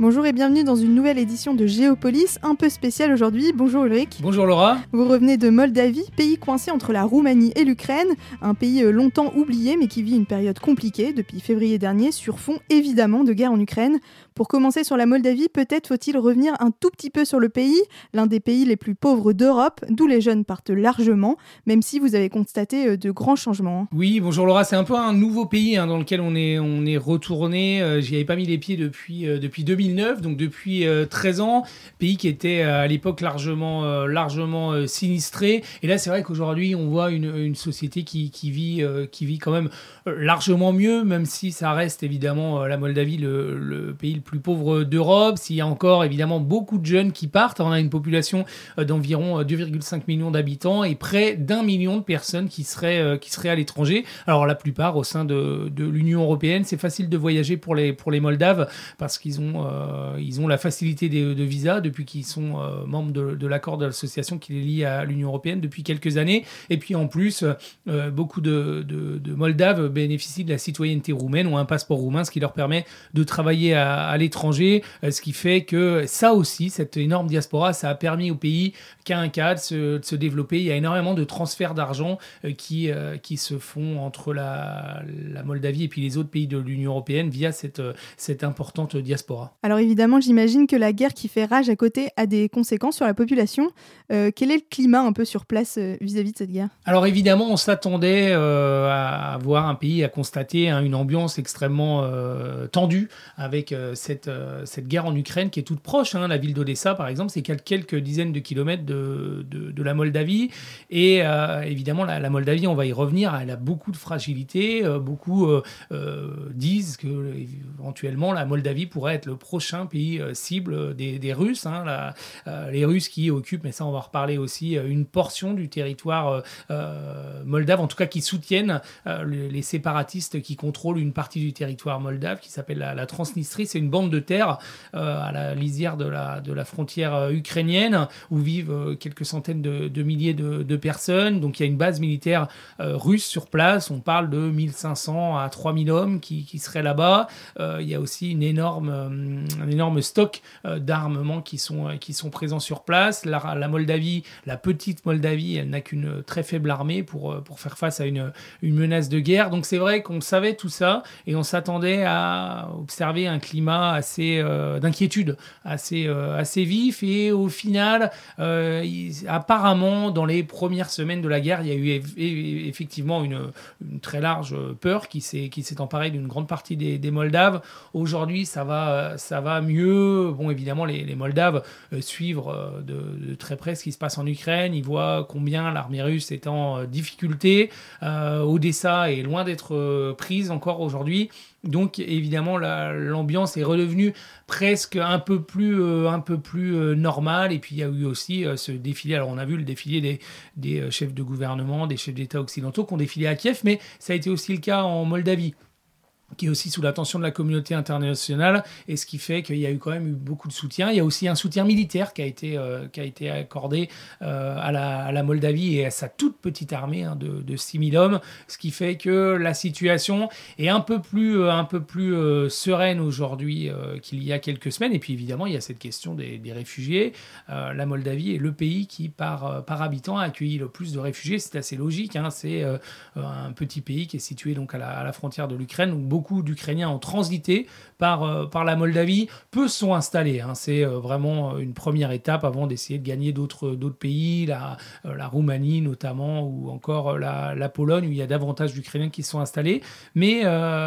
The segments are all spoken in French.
Bonjour et bienvenue dans une nouvelle édition de Géopolis, un peu spéciale aujourd'hui. Bonjour Ulrich. Bonjour Laura. Vous revenez de Moldavie, pays coincé entre la Roumanie et l'Ukraine, un pays euh, longtemps oublié mais qui vit une période compliquée depuis février dernier sur fond évidemment de guerre en Ukraine. Pour commencer sur la Moldavie, peut-être faut-il revenir un tout petit peu sur le pays, l'un des pays les plus pauvres d'Europe, d'où les jeunes partent largement, même si vous avez constaté euh, de grands changements. Oui, bonjour Laura, c'est un peu un nouveau pays hein, dans lequel on est, on est retourné. Euh, J'y avais pas mis les pieds depuis, euh, depuis 2009, donc depuis 13 ans. Pays qui était à l'époque largement, largement sinistré. Et là, c'est vrai qu'aujourd'hui, on voit une, société qui, vit, qui vit quand même largement mieux, même si ça reste évidemment la Moldavie le, pays le plus pauvres d'Europe, s'il y a encore évidemment beaucoup de jeunes qui partent, on a une population euh, d'environ 2,5 euh, millions d'habitants et près d'un million de personnes qui seraient, euh, qui seraient à l'étranger. Alors la plupart au sein de, de l'Union européenne, c'est facile de voyager pour les, pour les Moldaves parce qu'ils ont, ils ont la facilité de, de visa depuis qu'ils sont membres de, de l'accord d'association qui les lie à l'Union européenne depuis quelques années. Et puis en plus, beaucoup de, de, Moldaves bénéficient de la citoyenneté roumaine ou un passeport roumain, ce qui leur permet de travailler à, l'étranger, euh, ce qui fait que ça aussi, cette énorme diaspora, ça a permis au pays qu'à un cas de se, développer. Il y a énormément de transferts d'argent euh, qui, euh, se font entre la, Moldavie et puis les autres pays de l'Union européenne via cette, importante diaspora. Évidemment, j'imagine que la guerre qui fait rage à côté a des conséquences sur la population. quel est le climat un peu sur place vis-à-vis de cette guerre? Alors évidemment, on s'attendait à voir un pays à constater hein, une ambiance extrêmement tendue avec cette euh, cette, guerre en Ukraine qui est toute proche. Hein. La ville d'Odessa, par exemple, c'est quelques dizaines de kilomètres de, de, la Moldavie. Et euh, évidemment, la, Moldavie, on va y revenir, elle a beaucoup de fragilité. Euh, beaucoup disent que éventuellement la Moldavie pourrait être le prochain pays cible des, Russes. Hein. les Russes qui occupent, mais ça on va reparler aussi, une portion du territoire moldave, en tout cas qui soutiennent les, séparatistes qui contrôlent une partie du territoire moldave qui s'appelle la, Transnistrie. C'est une bande de terre euh, à la lisière de la, frontière euh, ukrainienne où vivent euh, quelques centaines de, milliers de, personnes. Donc il y a une base militaire russe sur place. On parle de 1500 à 3000 hommes qui seraient là-bas. il y a aussi une énorme, un énorme stock d'armements qui sont, qui sont présents sur place. La, Moldavie, la petite Moldavie, elle n'a qu'une très faible armée pour, pour faire face à une, une menace de guerre. Donc c'est vrai qu'on savait tout ça et on s'attendait à observer un climat assez euh, d'inquiétude, assez euh, assez vif. Et au final, euh, apparemment, dans les premières semaines de la guerre, il y a eu effectivement une, très large peur qui s'est emparée d'une grande partie des, Moldaves. Aujourd'hui, ça va ça va mieux. Bon, évidemment, les, Moldaves suivent de, très près ce qui se passe en Ukraine. Ils voient combien l'armée russe est en difficulté. Odessa est loin d'être prise encore aujourd'hui. Donc évidemment l'ambiance est redevenue presque un peu plus, euh, un peu plus euh, normale. Et puis il y a eu aussi euh, ce défilé. Alors on a vu le défilé des, des chefs de gouvernement, des chefs d'État occidentaux qui ont défilé à Kiev, mais ça a été aussi le cas en Moldavie qui est aussi sous l'attention de la communauté internationale, et ce qui fait qu'il y a eu quand même eu beaucoup de soutien. Il y a aussi un soutien militaire qui a été, euh, qui a été accordé euh, à, la, Moldavie et à sa toute petite armée hein, de, de 6000 hommes, ce qui fait que la situation est un peu plus, euh, un peu plus sereine aujourd'hui qu'il y a quelques semaines. Et puis évidemment, il y a cette question des, des réfugiés. la Moldavie est le pays qui, par, par habitant, a accueilli le plus de réfugiés. C'est assez logique. Hein. C'est un petit pays qui est situé donc à la, à la frontière de l'Ukraine, où beaucoup d'Ukrainiens ont transité par, euh, par la Moldavie, peu sont installés. Hein. C'est euh, vraiment une première étape avant d'essayer de gagner d'autres pays, la, euh, la Roumanie notamment, ou encore la, la, Pologne, où il y a davantage d'Ukrainiens qui sont installés. Mais,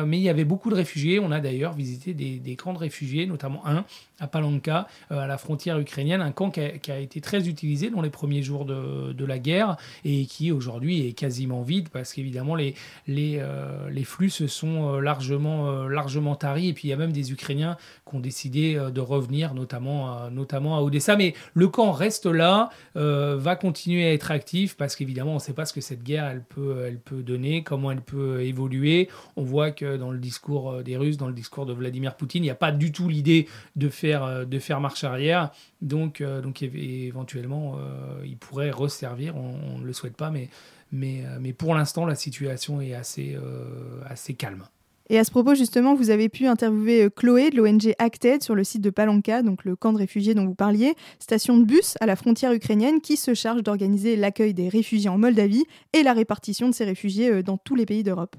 mais il y avait beaucoup de réfugiés. On a d'ailleurs visité des, des camps de réfugiés, notamment un à Palanka, à la frontière ukrainienne, un camp qui a, qui a, été très utilisé dans les premiers jours de, de la guerre et qui aujourd'hui est quasiment vide parce qu'évidemment les, les, les flux se sont largement largement, largement tari. Et puis il y a même des Ukrainiens qui ont décidé de revenir, notamment, notamment à Odessa. Mais le camp reste là, va continuer à être actif parce qu'évidemment, on ne sait pas ce que cette guerre elle peut, elle peut donner, comment elle peut évoluer. On voit que dans le discours des Russes, dans le discours de Vladimir Poutine, il n'y a pas du tout l'idée de faire, de faire marche arrière. Donc, donc éventuellement, il pourrait resservir. On ne le souhaite pas, mais mais, euh, mais pour l'instant, la situation est assez, euh, assez calme. Et à ce propos, justement, vous avez pu interviewer euh, Chloé de l'ONG Acted sur le site de Palanka, donc le camp de réfugiés dont vous parliez, station de bus à la frontière ukrainienne qui se charge d'organiser l'accueil des réfugiés en Moldavie et la répartition de ces réfugiés dans tous les pays d'Europe.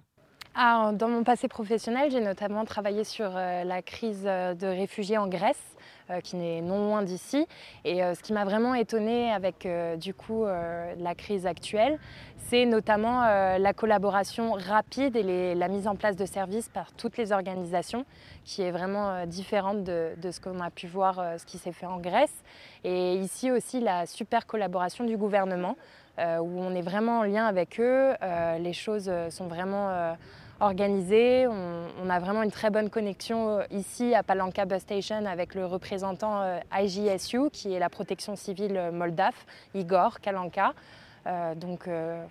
Ah, dans mon passé professionnel, j'ai notamment travaillé sur la crise de réfugiés en Grèce. Euh, qui n'est non loin d'ici. Et euh, ce qui m'a vraiment étonnée avec euh, du coup la crise actuelle, c'est notamment la collaboration rapide et la mise en place de services par toutes les organisations, qui est vraiment différente de, de ce qu'on a pu voir, ce qui s'est fait en Grèce. Et ici aussi la super collaboration du gouvernement, où on est vraiment en lien avec eux. les choses sont vraiment organisé. On, a vraiment une très bonne connexion euh, ici à Palanca Bus Station avec le représentant euh, IGSU, qui est la protection civile euh, moldave, Igor Kalanka. donc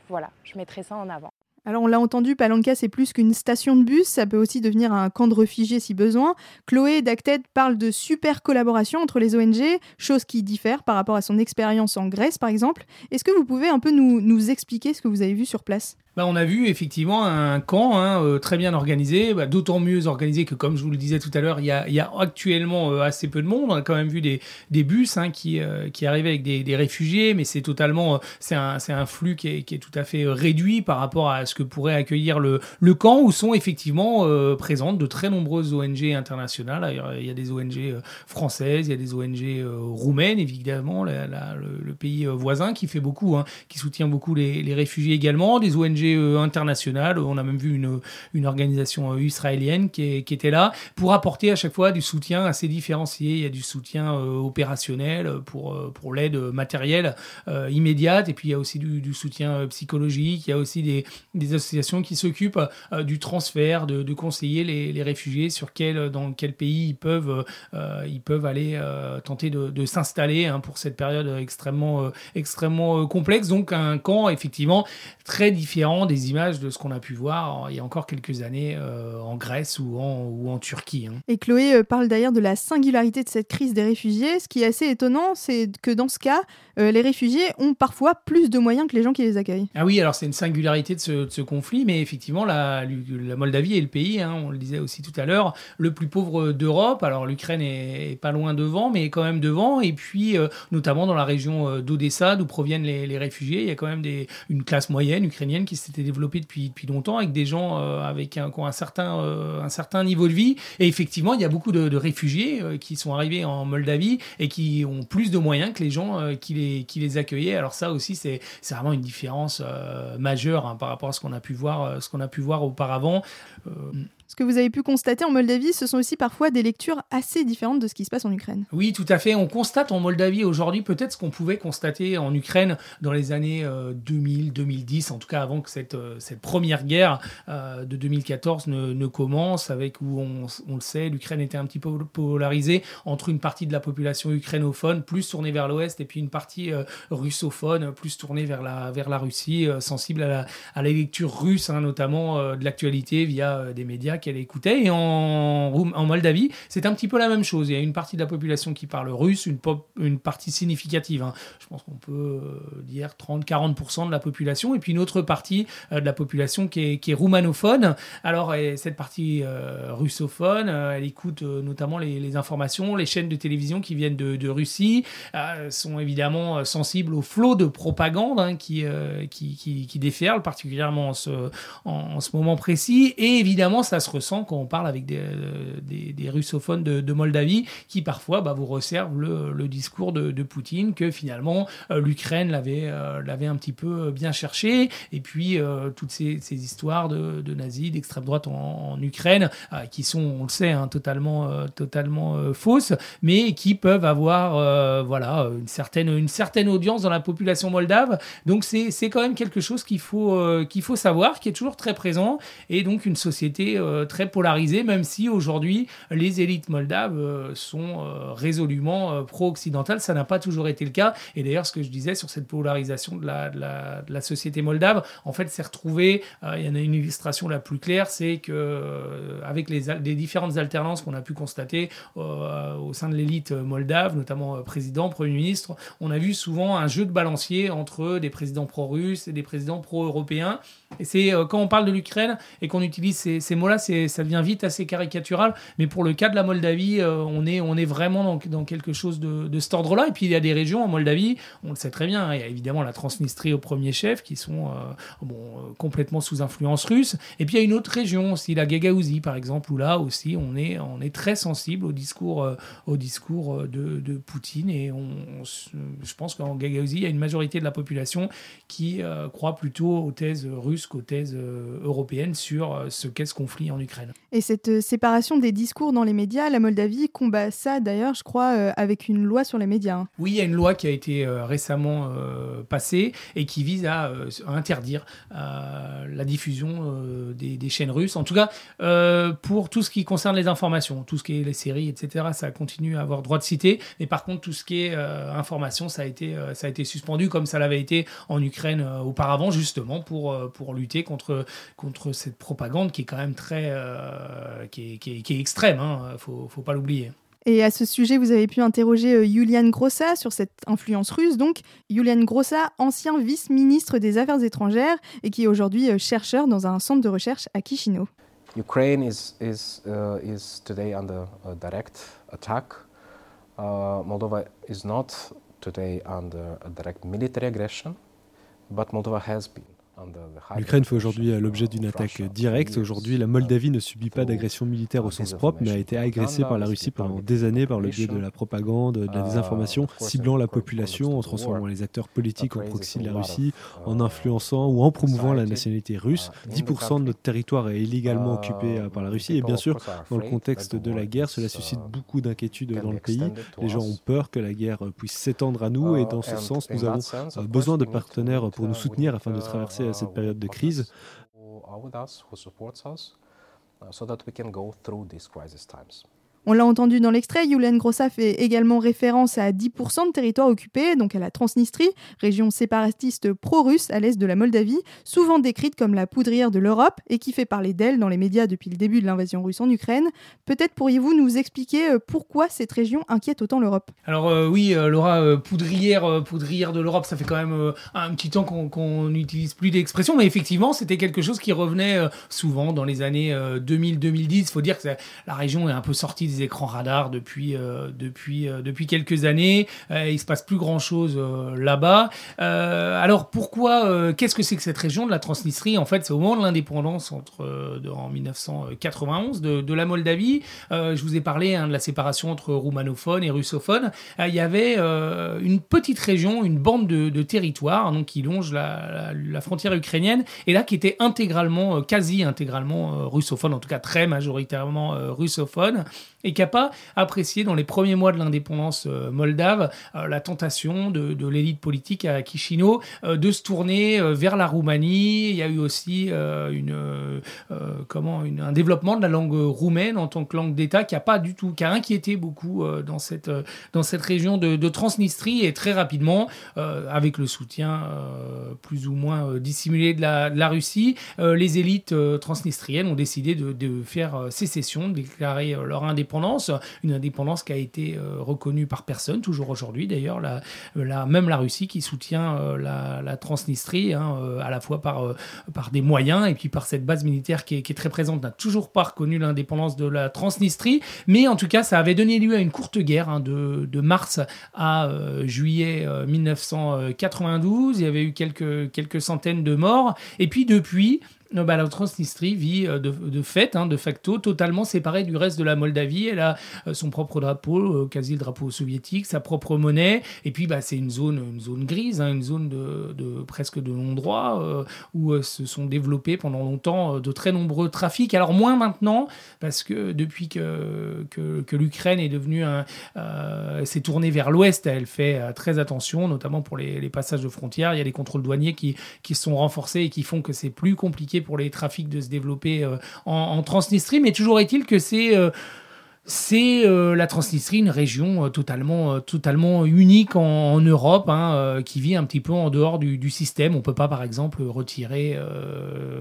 voilà, je mettrai ça en avant. Alors on l'a entendu, Palanca c'est plus qu'une station de bus, ça peut aussi devenir un camp de réfugiés si besoin. Chloé d'Acted parle de super collaboration entre les ONG, chose qui diffère par rapport à son expérience en Grèce par exemple. Est-ce que vous pouvez un peu nous expliquer ce que vous avez vu sur place? Bah, on a vu effectivement un camp hein, euh, très bien organisé, bah, d'autant mieux organisé que, comme je vous le disais tout à l'heure, il y a, actuellement euh, assez peu de monde. On a quand même vu des, bus hein, qui, euh, qui arrivaient avec des, réfugiés, mais c'est totalement, c'est un, flux qui est, tout à fait réduit par rapport à ce que pourrait accueillir le, camp, où sont effectivement présentes de très nombreuses ONG internationales. Il y a des ONG françaises, il y a des ONG roumaines, évidemment, le, pays voisin qui fait beaucoup, hein, qui soutient beaucoup les réfugiés également, des ONG euh, internationales. On a même vu une, une organisation euh, israélienne qui, était là pour apporter à chaque fois du soutien assez différencié. Il y a du soutien euh, opérationnel pour, pour l'aide matérielle immédiate et puis il y a aussi du, soutien psychologique. Il y a aussi des, des associations qui s'occupent du transfert, de, de conseiller les, les, réfugiés sur quel, dans quel pays ils peuvent, ils peuvent aller tenter de, de s'installer hein, pour cette période extrêmement, extrêmement complexe. Donc un camp effectivement très différent des images de ce qu'on a pu voir il y a encore quelques années euh, en Grèce ou en, ou en Turquie. Hein. Et Chloé euh, parle d'ailleurs de la singularité de cette crise des réfugiés. Ce qui est assez étonnant, c'est que dans ce cas, euh, les réfugiés ont parfois plus de moyens que les gens qui les accueillent. Ah oui, alors c'est une singularité de ce, conflit, mais effectivement, la, la, Moldavie est le pays, hein, on le disait aussi tout à l'heure, le plus pauvre d'Europe. Alors l'Ukraine est, pas loin devant, mais quand même devant. Et puis, notamment dans la région d'Odessa, d'où proviennent les, les, réfugiés, il y a quand même des, une classe moyenne ukrainienne qui s'était développé depuis, depuis longtemps avec des gens euh, avec un, qui ont un certain, euh, un certain niveau de vie. Et effectivement, il y a beaucoup de, réfugiés euh, qui sont arrivés en Moldavie et qui ont plus de moyens que les gens qui, les, accueillaient. Alors ça aussi, c'est vraiment une différence majeure hein, par rapport à ce qu'on a pu voir auparavant. Ce que vous avez pu constater en Moldavie, ce sont aussi parfois des lectures assez différentes de ce qui se passe en Ukraine. Oui, tout à fait. On constate en Moldavie aujourd'hui peut-être ce qu'on pouvait constater en Ukraine dans les années 2000-2010, euh, en tout cas avant que cette, euh, première guerre euh, de 2014 ne, commence, avec où on, le sait, l'Ukraine était un petit peu polarisée entre une partie de la population ukrainophone plus tournée vers l'ouest et puis une partie russophone plus tournée vers la, Russie, sensible à la, à la lecture russe, hein, notamment de l'actualité via des médias qu'elle écoutait. Et en, en Moldavie, c'est un petit peu la même chose. Il y a une partie de la population qui parle russe, une, partie significative. Hein. Je pense qu'on peut euh, dire 30-40% de la population, et puis une autre partie euh, de la population qui est, qui roumanophone. Alors, cette partie euh, russophone, elle écoute notamment les, informations, les chaînes de télévision qui viennent de, Russie, sont évidemment sensibles au flot de propagande hein, qui, qui, déferle, particulièrement en ce, en ce moment précis. Et évidemment, ça se ressent quand on parle avec des, euh, russophones de, Moldavie qui parfois bah, vous resservent le, discours de, Poutine que finalement euh, l'Ukraine l'avait euh, l'avait un petit peu bien cherché. Et puis toutes ces, histoires de, nazis d'extrême droite en, Ukraine qui sont on le sait hein, totalement totalement fausses mais qui peuvent avoir voilà une certaine une certaine audience dans la population moldave. Donc c'est quand même quelque chose qu'il faut qu'il faut savoir qui est toujours très présent. Et donc une société très polarisé, même si aujourd'hui les élites moldaves sont résolument pro-occidentales. Ça n'a pas toujours été le cas. Et d'ailleurs, ce que je disais sur cette polarisation de la, de la, société moldave, en fait, s'est retrouvé. il y en a une illustration la plus claire, c'est que avec les, les, différentes alternances qu'on a pu constater au sein de l'élite moldave, notamment président, premier ministre, on a vu souvent un jeu de balancier entre des présidents pro-russes et des présidents pro-européens. Et c'est euh, quand on parle de l'Ukraine et qu'on utilise ces, mots-là, ça devient vite assez caricatural. Mais pour le cas de la Moldavie, euh, on, est, vraiment dans, quelque chose de, de cet ordre-là. Et puis il y a des régions en Moldavie, on le sait très bien, hein, il y a évidemment la Transnistrie au premier chef, qui sont euh, bon, complètement sous influence russe. Et puis il y a une autre région aussi, la Gagaouzie par exemple, où là aussi on est, très sensible au discours, de, Poutine. Et je pense qu'en Gagaouzie, il y a une majorité de la population qui croit plutôt aux thèses russes qu'aux thèses euh, européennes sur euh, ce qu'est ce conflit en Ukraine. Et cette euh, séparation des discours dans les médias, la Moldavie combat ça d'ailleurs, je crois, avec une loi sur les médias. Hein. Oui, il y a une loi qui a été récemment passée et qui vise à, interdire la diffusion des, chaînes russes. En tout cas, pour tout ce qui concerne les informations, tout ce qui est les séries, etc., ça continue à avoir droit de citer. Mais par contre, tout ce qui est information, ça a été, ça a été suspendu comme ça l'avait été en Ukraine auparavant, justement pour, pour lutter contre, contre cette propagande qui est quand même très. Euh, qui, est, qui, est, extrême, hein, faut, faut pas l'oublier. Et à ce sujet, vous avez pu interroger euh, Yulian Grossa sur cette influence russe. Donc, Yulian Grossa, ancien vice-ministre des Affaires étrangères et qui est aujourd'hui euh, chercheur dans un centre de recherche à Chisinau. Ukraine is, is, uh, is today under a direct attack. Uh, Moldova is not today under a direct military aggression, but Moldova has been. L'Ukraine fait aujourd'hui euh, l'objet d'une attaque directe. Aujourd'hui, la Moldavie ne subit pas d'agression militaire au sens propre, mais a été agressée par la Russie pendant des années par le biais de la propagande, de la désinformation, ciblant la population, en transformant les acteurs politiques en proxy de la Russie, en influençant ou en promouvant la nationalité russe. 10% de notre territoire est illégalement occupé euh, par la Russie. Et bien sûr, dans le contexte de la guerre, cela suscite beaucoup d'inquiétudes dans le pays. Les gens ont peur que la guerre puisse s'étendre à nous. Et dans ce sens, nous avons euh, besoin de partenaires pour nous soutenir afin de traverser cette période de crise. On l'a entendu dans l'extrait, Yulian Grossa fait également référence à 10% de territoire occupé, donc à la Transnistrie, région séparatiste pro-russe à l'est de la Moldavie, souvent décrite comme la poudrière de l'Europe et qui fait parler d'elle dans les médias depuis le début de l'invasion russe en Ukraine. Peut-être pourriez-vous nous expliquer euh, pourquoi cette région inquiète autant l'Europe? Alors euh, oui, euh, Laura, poudrière, poudrière de l'Europe, ça fait quand même un petit temps qu'on n'utilise plus d'expression, mais effectivement, c'était quelque chose qui revenait souvent dans les années 2000-2010. Il faut dire que la région est un peu sortie écrans radars depuis, euh, depuis, euh, depuis quelques années. Euh, il se passe plus grand-chose là-bas. alors pourquoi Qu'est-ce que c'est que cette région de la Transnistrie? En fait, c'est au moment de l'indépendance entre en 1991 de, la Moldavie. je vous ai parlé hein, de la séparation entre roumanophones et russophones. il y avait une petite région, une bande de, de territoire donc, qui longe la, la, frontière ukrainienne et là qui était intégralement, quasi intégralement russophone, en tout cas très majoritairement russophone et qui n'a pas apprécié dans les premiers mois de l'indépendance euh, moldave euh, la tentation de, l'élite politique à Chisinau euh, de se tourner vers la Roumanie. Il y a eu aussi une, comment, un développement de la langue roumaine en tant que langue d'État qui a pas du tout, qui a inquiété beaucoup dans, cette, région de, Transnistrie et très rapidement, avec le soutien plus ou moins dissimulé de la, de la Russie, les élites transnistriennes ont décidé de, de faire sécession, de déclarer leur indépendance une indépendance qui a été euh, reconnue par personne, toujours aujourd'hui d'ailleurs, même la Russie qui soutient euh, la, Transnistrie, hein, euh, à la fois par, des moyens et puis par cette base militaire qui est, très présente, n'a toujours pas reconnu l'indépendance de la Transnistrie, mais en tout cas ça avait donné lieu à une courte guerre hein, de, mars à juillet 1992, il y avait eu quelques centaines de morts, et puis depuis, la Transnistrie vit euh, de, fait, hein, de facto, totalement séparée du reste de la Moldavie. Elle a euh, son propre drapeau, euh, quasi le drapeau soviétique, sa propre monnaie. Et puis, bah, c'est une zone, zone grise, hein, une zone de, presque de non-droit, où se sont développés pendant longtemps de très nombreux trafics. Alors, moins maintenant, parce que depuis que, l'Ukraine est devenue un. s'est tournée vers l'ouest, elle fait très attention, notamment pour les, les, passages de frontières. Il y a des contrôles douaniers qui, qui sont renforcés et qui font que c'est plus compliqué pour les trafics de se développer en, en Transnistrie. Mais toujours est-il que c'est c'est euh, la Transnistrie, une région euh, totalement, euh, totalement unique en, Europe, hein, qui vit un petit peu en dehors du, système. On peut pas, par exemple, retirer,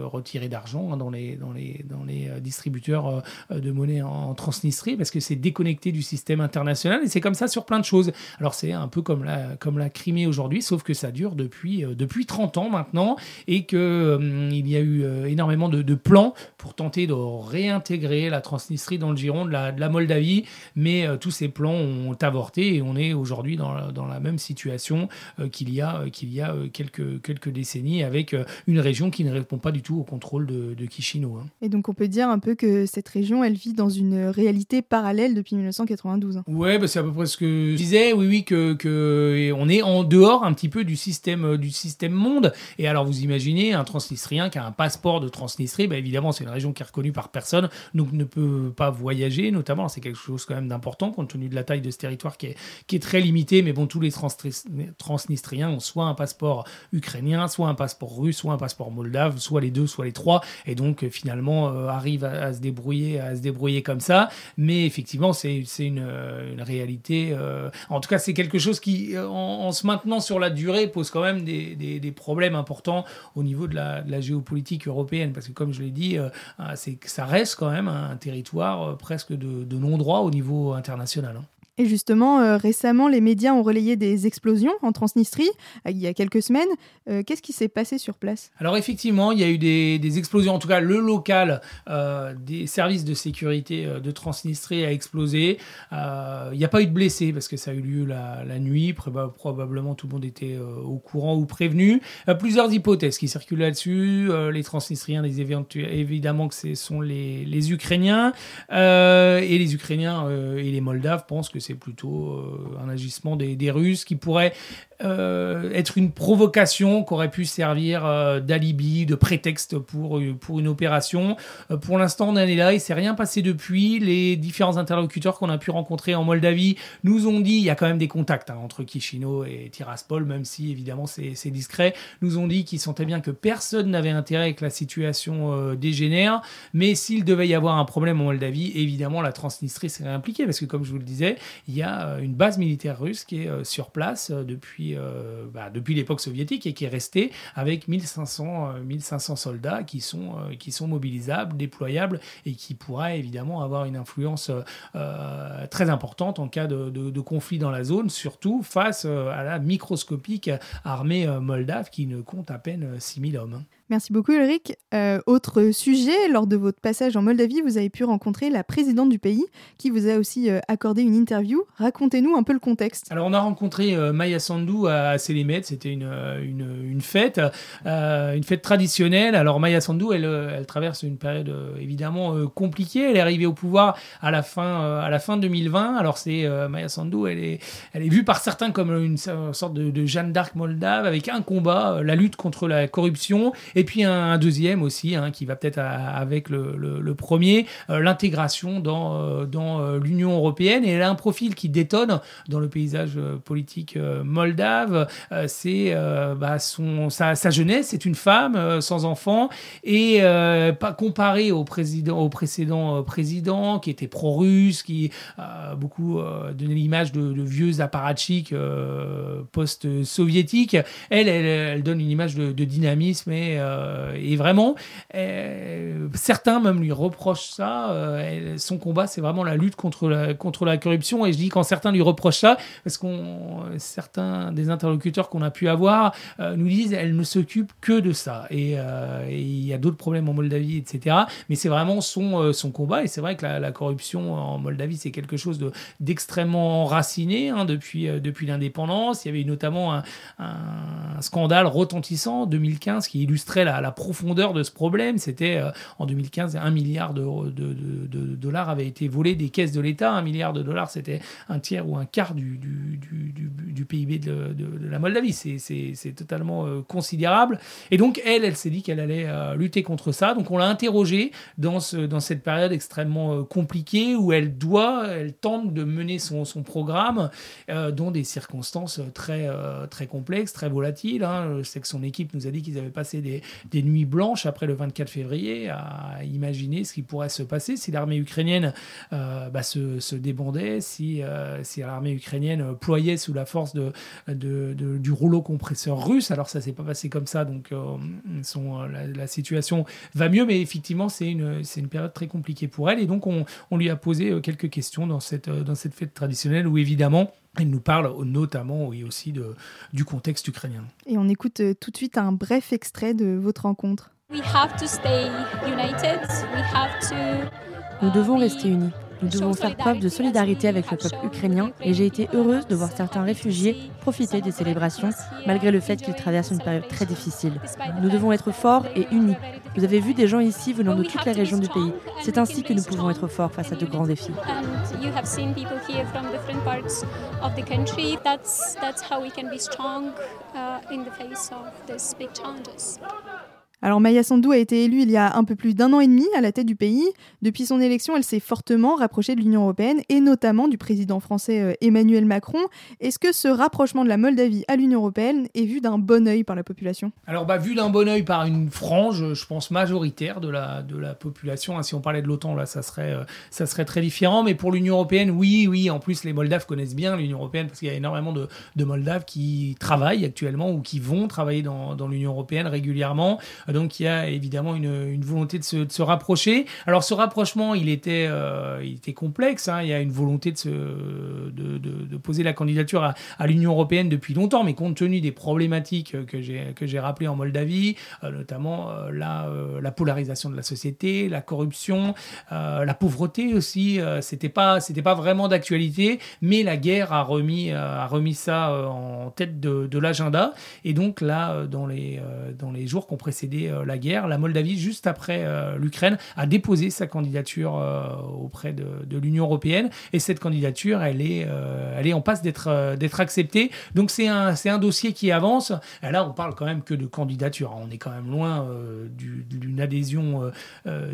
retirer d'argent hein, dans, les, dans, les, dans les distributeurs de monnaie en, Transnistrie parce que c'est déconnecté du système international et c'est comme ça sur plein de choses. Alors c'est un peu comme la, comme la Crimée aujourd'hui, sauf que ça dure depuis, depuis 30 ans maintenant et qu'il il y a eu énormément de, plans pour tenter de réintégrer la Transnistrie dans le giron de la, de la Moldavie, mais euh, tous ces plans ont avorté et on est aujourd'hui dans, la même situation euh, qu'il y a, euh, qu'il y a quelques, quelques décennies avec une région qui ne répond pas du tout au contrôle de, de Chisinau. Hein. Et donc on peut dire un peu que cette région, elle vit dans une réalité parallèle depuis 1992. Hein. Ouais, bah c'est à peu près ce que je disais, oui, oui, que, que on est en dehors un petit peu du système, du système monde. Et alors vous imaginez un transnistrien qui a un passeport de Transnistrie, bah évidemment c'est une région qui est reconnue par personne, donc ne peut pas voyager, notamment c'est quelque chose quand même d'important compte tenu de la taille de ce territoire qui est, qui est très limité. Mais bon, tous les transnistriens ont soit un passeport ukrainien, soit un passeport russe, soit un passeport moldave, soit les deux, soit les trois. Et donc, finalement, euh, arrivent à, se débrouiller, à se débrouiller comme ça. Mais effectivement, c'est une, une, réalité. Euh, en tout cas, c'est quelque chose qui, en, se maintenant sur la durée, pose quand même des, des, problèmes importants au niveau de la, géopolitique européenne. Parce que, comme je l'ai dit, euh, c'est ça reste quand même un territoire presque de non-droit au niveau international. Hein. Et justement, euh, récemment, les médias ont relayé des explosions en Transnistrie, euh, il y a quelques semaines. Euh, qu'est-ce qui s'est passé sur place? Alors effectivement, il y a eu des, explosions. En tout cas, le local des services de sécurité de Transnistrie a explosé. il n'y a pas eu de blessés parce que ça a eu lieu la, nuit. Probablement tout le monde était au courant ou prévenu. plusieurs hypothèses qui circulent là-dessus. les Transnistriens, les évidemment que ce sont les, les Ukrainiens. et les Ukrainiens et les Moldaves pensent que c'est plutôt euh, un agissement des, Russes qui pourrait euh, être une provocation qui aurait pu servir euh, d'alibi, de prétexte pour, pour une opération. pour l'instant, on en est là, il s'est rien passé depuis. Les différents interlocuteurs qu'on a pu rencontrer en Moldavie nous ont dit, il y a quand même des contacts hein, entre Chisinau et Tiraspol, même si évidemment c'est discret, nous ont dit qu'ils sentaient bien que personne n'avait intérêt que la situation dégénère, mais s'il devait y avoir un problème en Moldavie, évidemment la Transnistrie serait impliquée, parce que comme je vous le disais, il y a une base militaire russe qui est sur place depuis euh, bah, depuis l'époque soviétique et qui est resté avec 1500, 1500 euh, soldats qui sont, euh, qui sont mobilisables, déployables et qui pourraient évidemment avoir une influence très importante en cas de, de, conflit dans la zone, surtout face à la microscopique armée moldave qui ne compte à peine 6000 hommes. Merci beaucoup Ulrich. Euh, autre sujet, lors de votre passage en Moldavie, vous avez pu rencontrer la présidente du pays qui vous a aussi euh, accordé une interview. Racontez-nous un peu le contexte. Alors on a rencontré euh, Maya Sandu à Sélémet, c'était une, une, fête, une fête traditionnelle. Alors Maya Sandu, elle, elle traverse une période évidemment compliquée. Elle est arrivée au pouvoir à la fin, à la fin 2020. Alors c'est Maya Sandu, elle est, elle est vue par certains comme une sorte de, de Jeanne d'Arc moldave avec un combat, la lutte contre la corruption et puis un, deuxième aussi, hein, qui va peut-être avec le, premier, euh, l'intégration dans, euh, dans euh, l'Union européenne. Et elle a un profil qui détonne dans le paysage politique moldave. c'est bah, son, sa, jeunesse, c'est une femme sans enfant. Et pas comparé au, président, au précédent président qui était pro-russe, qui a beaucoup donné l'image de, vieux apparatchiks post-soviétiques, elle, elle, donne une image de, de dynamisme et euh, et vraiment, euh, certains même lui reprochent ça. Euh, son combat, c'est vraiment la lutte contre la, contre la corruption. Et je dis quand certains lui reprochent ça, parce qu'on certains des interlocuteurs qu'on a pu avoir nous disent elle ne s'occupe que de ça. Et il y a d'autres problèmes en Moldavie, etc. Mais c'est vraiment son, son combat. Et c'est vrai que la, corruption en Moldavie, c'est quelque chose d'extrêmement enraciné hein, depuis, depuis l'indépendance. Il y avait notamment un, un scandale retentissant en 2015 qui la, profondeur de ce problème. C'était euh, en 2015, un milliard de, dollars avait été volé des caisses de l'État. Un milliard de dollars, c'était un tiers ou un quart du, PIB de, la Moldavie. C'est totalement euh, considérable. Et donc, elle, elle s'est dit qu'elle allait euh, lutter contre ça. Donc, on l'a interrogée dans, ce, dans cette période extrêmement compliquée où elle doit, elle tente de mener son, son programme dans des circonstances très, très complexes, très volatiles. Hein. Je sais que son équipe nous a dit qu'ils avaient passé des, des, nuits blanches après le 24 février à imaginer ce qui pourrait se passer si l'armée ukrainienne bah, se, débandait, si, si l'armée ukrainienne ployait sous la force de, du rouleau compresseur russe. Alors ça s'est pas passé comme ça, donc son, la, situation va mieux, mais effectivement c'est une, une période très compliquée pour elle. Et donc on, on lui a posé quelques questions dans cette, dans cette fête traditionnelle où évidemment il nous parle notamment oui, aussi de, du contexte ukrainien. Et on écoute euh, tout de suite un bref extrait de votre rencontre. Nous devons rester unis. Nous devons faire preuve de solidarité avec le peuple ukrainien et j'ai été heureuse de voir certains réfugiés profiter des célébrations malgré le fait qu'ils traversent une période très difficile. Nous devons être forts et unis. Vous avez vu des gens ici venant de toutes les régions du pays. C'est ainsi que nous pouvons être forts face à de grands défis. Alors Maya Sandou a été élue il y a un peu plus d'un an et demi à la tête du pays. Depuis son élection, elle s'est fortement rapprochée de l'Union européenne et notamment du président français euh, Emmanuel Macron. Est-ce que ce rapprochement de la Moldavie à l'Union européenne est vu d'un bon œil par la population? Alors bah, vu d'un bon œil par une frange, je pense majoritaire de la, de la population. Hein, si on parlait de l'OTAN, là, ça serait, euh, ça serait très différent. Mais pour l'Union européenne, oui, oui. En plus, les Moldaves connaissent bien l'Union européenne parce qu'il y a énormément de, de, Moldaves qui travaillent actuellement ou qui vont travailler dans, dans l'Union européenne régulièrement. Donc il y a évidemment une, volonté de se, rapprocher. Alors ce rapprochement, il était, euh, il était complexe. Hein. Il y a une volonté de, se, de, poser la candidature à, l'Union européenne depuis longtemps, mais compte tenu des problématiques que j'ai que j'ai rappelées en Moldavie, euh, notamment euh, la, la polarisation de la société, la corruption, la pauvreté aussi, c'était pas c'était pas vraiment d'actualité, mais la guerre a remis a remis ça en tête de, de l'agenda. Et donc là, dans les dans les jours qui ont précédé euh, la guerre, la Moldavie, juste après euh, l'Ukraine, a déposé sa candidature euh, auprès de, l'Union européenne. Et cette candidature, elle est, elle est en passe d'être acceptée. Donc c'est un, dossier qui avance. Là, on parle quand même que de candidature. On est quand même loin d'une adhésion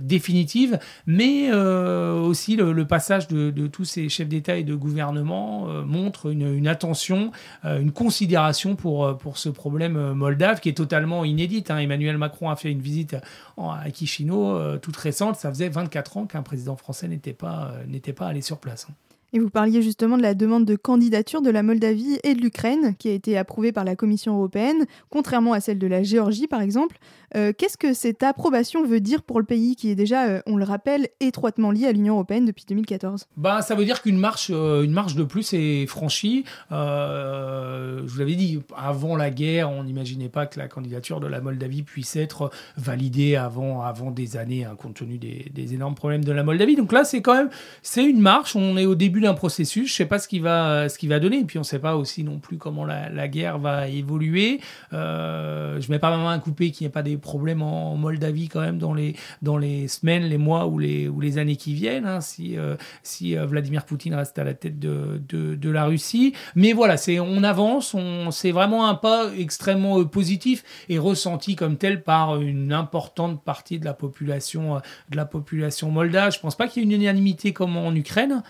définitive. Mais aussi, le, passage de, tous ces chefs d'État et de gouvernement montre une, attention, une considération pour, pour ce problème moldave qui est totalement inédite. Hein. Emmanuel Macron a fait une visite à Chisinau euh, toute récente. Ça faisait 24 ans qu'un président français n'était pas, euh, n'était pas allé sur place. Hein. Et vous parliez justement de la demande de candidature de la Moldavie et de l'Ukraine, qui a été approuvée par la Commission européenne, contrairement à celle de la Géorgie par exemple. Euh, qu'est-ce que cette approbation veut dire pour le pays qui est déjà, euh, on le rappelle, étroitement lié à l'Union européenne depuis 2014 bah, Ça veut dire qu'une marche, euh, une marche de plus est franchie. je vous l'avais dit, avant la guerre, on n'imaginait pas que la candidature de la Moldavie puisse être validée avant, avant des années, hein, compte tenu des, énormes problèmes de la Moldavie. Donc là, c'est quand même c'est une marche. On est au début d'un processus. Je sais pas ce qui va ce qui va donner. Et puis on sait pas aussi non plus comment la, la guerre va évoluer. Je mets pas ma main à couper qu'il n'y ait pas des problèmes en, Moldavie quand même dans les dans les semaines, les mois ou les ou les années qui viennent. Hein, si euh, si euh, Vladimir Poutine reste à la tête de, de, la Russie. Mais voilà, on avance. C'est vraiment un pas extrêmement euh, positif et ressenti comme tel par une importante partie de la population de la population moldave. Je pense pas qu'il y ait une unanimité comme en Ukraine.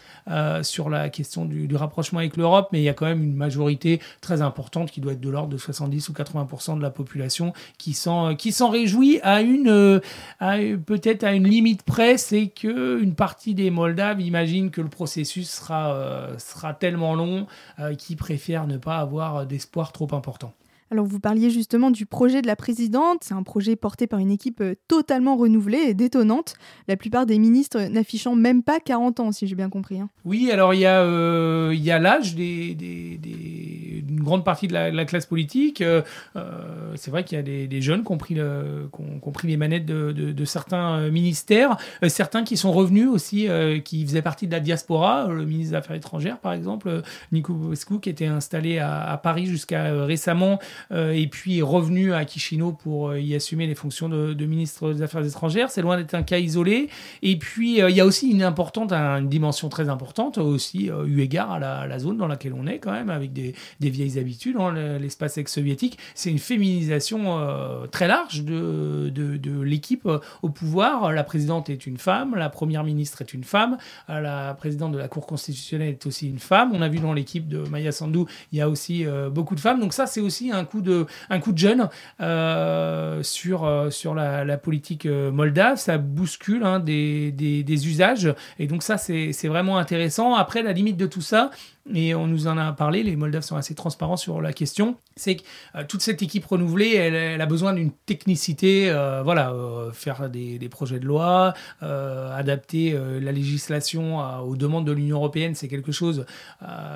Sur la question du, rapprochement avec l'Europe, mais il y a quand même une majorité très importante qui doit être de l'ordre de 70 ou 80% de la population qui s'en qui s'en réjouit à une euh, peut-être à une limite près, c'est que une partie des Moldaves imagine que le processus sera euh, sera tellement long euh, qu'ils préfèrent ne pas avoir d'espoir trop important. Alors vous parliez justement du projet de la présidente, c'est un projet porté par une équipe euh, totalement renouvelée et détonnante, la plupart des ministres n'affichant même pas 40 ans si j'ai bien compris. Hein. Oui, alors il y a, euh, l'âge d'une grande partie de la, classe politique. Euh, c'est vrai qu'il y a des, jeunes qui ont pris, les manettes de, certains ministères, certains qui sont revenus aussi, qui faisaient partie de la diaspora, le ministre des Affaires étrangères par exemple, Nico Boscu qui était installé à, Paris jusqu'à récemment et puis revenu à Kishino pour euh, y assumer les fonctions de, ministre des Affaires étrangères. C'est loin d'être un cas isolé. Et puis euh, il y a aussi une importante, une dimension très importante aussi eu égard à la, zone dans laquelle on est quand même, avec des, vieilles habitudes, hein, l'espace ex-soviétique. C'est une féminisation très large de, l'équipe au pouvoir. La présidente est une femme, la première ministre est une femme, la présidente de la Cour constitutionnelle est aussi une femme. On a vu dans l'équipe de Maya Sandu, il y a aussi beaucoup de femmes. Donc ça, c'est aussi un coup de, un coup de jeune sur, sur la, politique moldave. Ça bouscule hein, des, des, des usages. Et donc ça, c'est vraiment intéressant. Après, la limite de tout ça, et on nous en a parlé, les Moldaves sont assez transparents sur la question, c'est que euh, toute cette équipe renouvelée, elle, a besoin d'une technicité, euh, voilà, euh, faire des, projets de loi, adapter la législation aux demandes de l'Union européenne, c'est quelque chose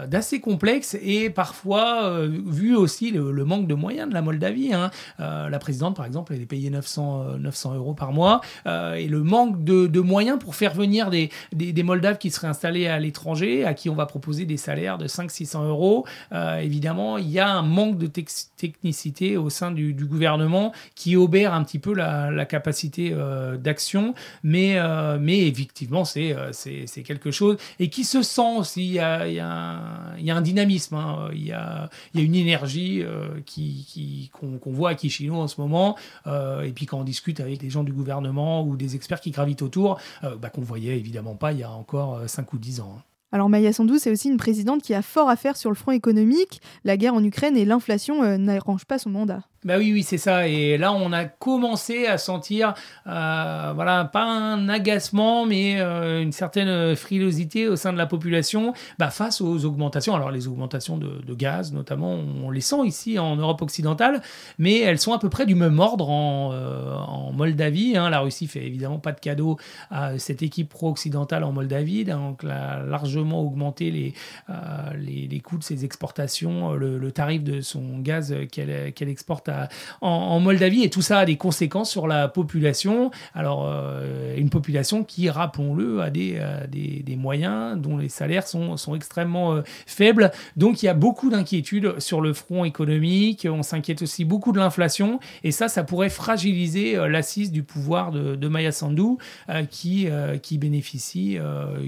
d'assez complexe et parfois, vu aussi le, manque de moyens de la Moldavie, hein, la présidente, par exemple, elle est payée 900, 900 euros par mois, et le manque de, moyens pour faire venir des, des Moldaves qui seraient installés à l'étranger, à qui on va proposer des salaires de 500-600 euros, euh, évidemment, il y a un manque de technicité au sein du, gouvernement qui obère un petit peu la, capacité euh, d'action, mais, euh, mais effectivement, c'est c'est quelque chose et qui se sent aussi. Il y a, un, dynamisme, hein. il, y a, une énergie qui qu'on voit à Kishino en ce moment, et puis quand on discute avec des gens du gouvernement ou des experts qui gravitent autour, bah, qu'on voyait évidemment pas il y a encore 5 ou 10 ans. Hein. Alors Maya Sandu, c'est aussi une présidente qui a fort à faire sur le front économique. La guerre en Ukraine et l'inflation euh, n'arrangent pas son mandat. Bah oui, oui, c'est ça. Et là, on a commencé à sentir, euh, voilà, pas un agacement, mais euh, une certaine frilosité au sein de la population bah, face aux augmentations. Alors, les augmentations de, gaz, notamment, on les sent ici en Europe occidentale, mais elles sont à peu près du même ordre en, euh, Moldavie. Hein. La Russie fait évidemment pas de cadeau à cette équipe pro-occidentale en Moldavie, donc elle a largement augmenté les, les, coûts de ses exportations, le, tarif de son gaz qu'elle qu'elle exporte en, Moldavie et tout ça a des conséquences sur la population. Alors, euh, une population qui, rappelons-le, a des, des, moyens dont les salaires sont, sont extrêmement euh, faibles. Donc, il y a beaucoup d'inquiétudes sur le front économique. On s'inquiète aussi beaucoup de l'inflation et ça, ça pourrait fragiliser euh, l'assise du pouvoir de, de Maya Sandu qui, qui, bénéficie,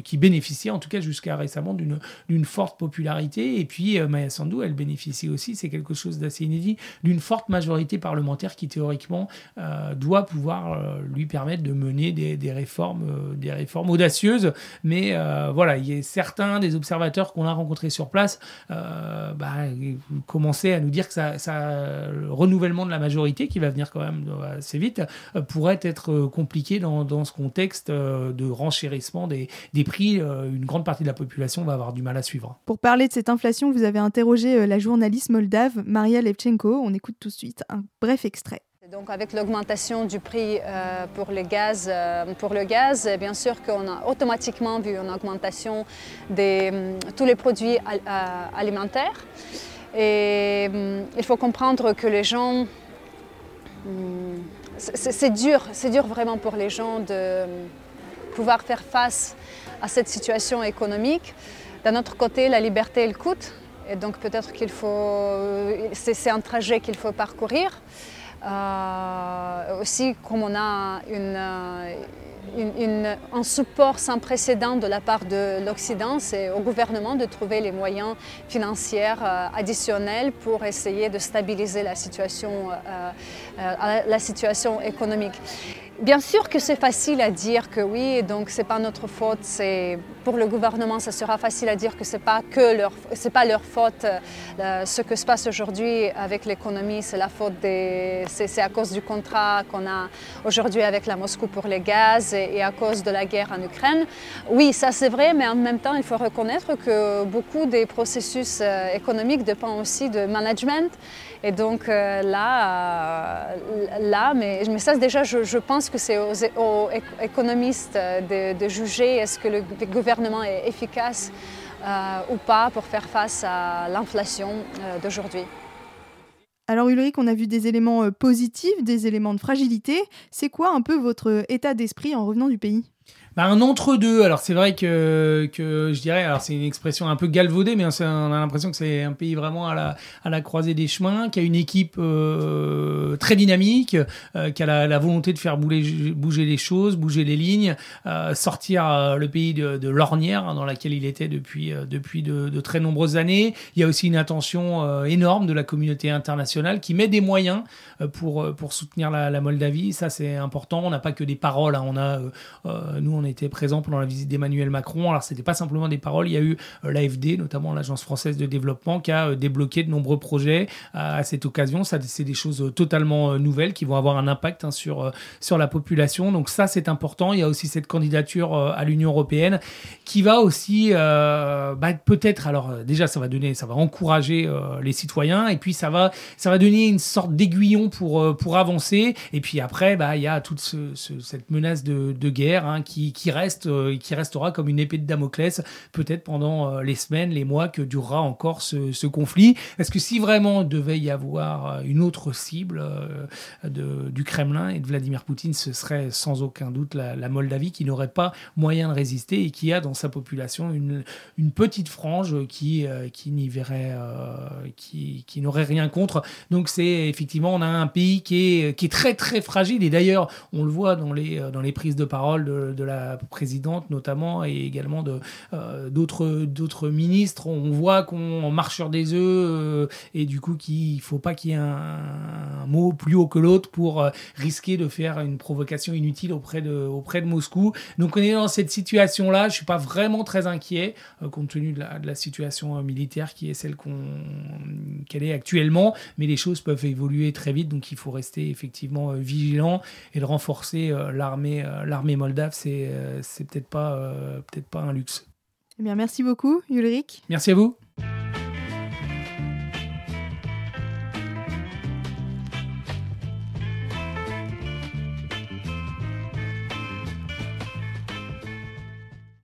qui bénéficiait en tout cas jusqu'à récemment d'une forte popularité. Et puis, Maya Sandu, elle bénéficie aussi, c'est quelque chose d'assez inédit, d'une forte majorité parlementaire qui théoriquement euh, doit pouvoir euh, lui permettre de mener des, réformes, euh, des réformes audacieuses. Mais voilà, il y a certains des observateurs qu'on a rencontrés sur place bah, commençaient à nous dire que ça, ça, le renouvellement de la majorité, qui va venir quand même assez vite, pourrait être compliqué dans, ce contexte de renchérissement des, des prix. une grande partie de la population va avoir du mal à suivre. Pour parler de cette inflation, vous avez interrogé la journaliste moldave Maria Levchenko. On écoute tout de suite un bref extrait. Donc avec l'augmentation du prix euh, pour, le gaz, euh, pour le gaz, bien sûr qu'on a automatiquement vu une augmentation de hum, tous les produits euh, alimentaires. Et hum, il faut comprendre que les gens, hum, c'est dur, c'est dur vraiment pour les gens de pouvoir faire face à cette situation économique. D'un autre côté, la liberté, elle coûte. Et donc peut-être qu'il faut, c'est un trajet qu'il faut parcourir. Euh, aussi, comme on a une, un support sans précédent de la part de l'Occident, c'est au gouvernement de trouver les moyens financiers euh, additionnels pour essayer de stabiliser la situation, euh, la situation économique. Bien sûr que c'est facile à dire que oui, donc c'est pas notre faute. C'est pour le gouvernement, ça sera facile à dire que c'est pas que leur, c'est pas leur faute. Euh, ce que se passe aujourd'hui avec l'économie, c'est la faute des, c'est, à cause du contrat qu'on a aujourd'hui avec la Moscou pour les gaz et, à cause de la guerre en Ukraine. Oui, ça c'est vrai, mais en même temps, il faut reconnaître que beaucoup des processus euh, économiques dépendent aussi de management. Et donc euh, là, là, mais, mais ça déjà, je, je pense que c'est aux, économistes de, juger est-ce que le, gouvernement est efficace euh, ou pas pour faire face à l'inflation euh, d'aujourd'hui. Alors Ulrich, on a vu des éléments euh, positifs, des éléments de fragilité. C'est quoi un peu votre état d'esprit en revenant du pays? Bah, un entre-deux. Alors, c'est vrai que, que je dirais, alors c'est une expression un peu galvaudée, mais on a l'impression que c'est un pays vraiment à la, à la croisée des chemins, qui a une équipe euh, très dynamique, euh, qui a la, la, volonté de faire bouger, bouger les choses, bouger les lignes, euh, sortir euh, le pays de, de l'ornière hein, dans laquelle il était depuis, euh, depuis de, de, très nombreuses années. Il y a aussi une attention énorme de la communauté internationale qui met des moyens pour, pour soutenir la, la Moldavie. Ça, c'est important. On n'a pas que des paroles. Hein. On a, nous, était présent pendant la visite d'Emmanuel Macron. Alors, c'était pas simplement des paroles, il y a eu euh, l'AFD, notamment l'Agence française de développement, qui a euh, débloqué de nombreux projets à cette occasion. Ça, c'est des choses euh, totalement nouvelles qui vont avoir un impact hein, sur, sur la population. Donc, ça, c'est important. Il y a aussi cette candidature à l'Union européenne qui va aussi, bah, peut-être, alors déjà, ça va donner, ça va encourager les citoyens et puis ça va, ça va donner une sorte d'aiguillon pour, pour avancer. Et puis après, bah, il y a toute cette menace de, de guerre hein, qui, qui reste, euh, qui restera comme une épée de Damoclès, peut-être pendant euh, les semaines, les mois que durera encore ce, conflit. Est-ce que si vraiment devait y avoir euh, une autre cible du Kremlin et de Vladimir Poutine, ce serait sans aucun doute la, Moldavie qui n'aurait pas moyen de résister et qui a dans sa population une, petite frange qui, n'y verrait, n'aurait rien contre. Donc c'est effectivement, on a un pays qui est, très très fragile et d'ailleurs on le voit dans les, prises de parole de la présidente notamment et également de euh, d'autres ministres. On voit qu'on marche sur des œufs euh, et du coup qu'il faut pas qu'il y ait un, mot plus haut que l'autre pour euh, risquer de faire une provocation inutile auprès de auprès de Moscou. Donc on est dans cette situation là. Je suis pas vraiment très inquiet compte tenu de la, situation militaire qui est celle qu'on qu'elle est actuellement, mais les choses peuvent évoluer très vite donc il faut rester effectivement vigilant et de renforcer l'armée l'armée moldave c'est c'est peut-être pas, euh, peut-être pas un luxe. Eh bien, merci beaucoup, Ulrich. Merci à vous.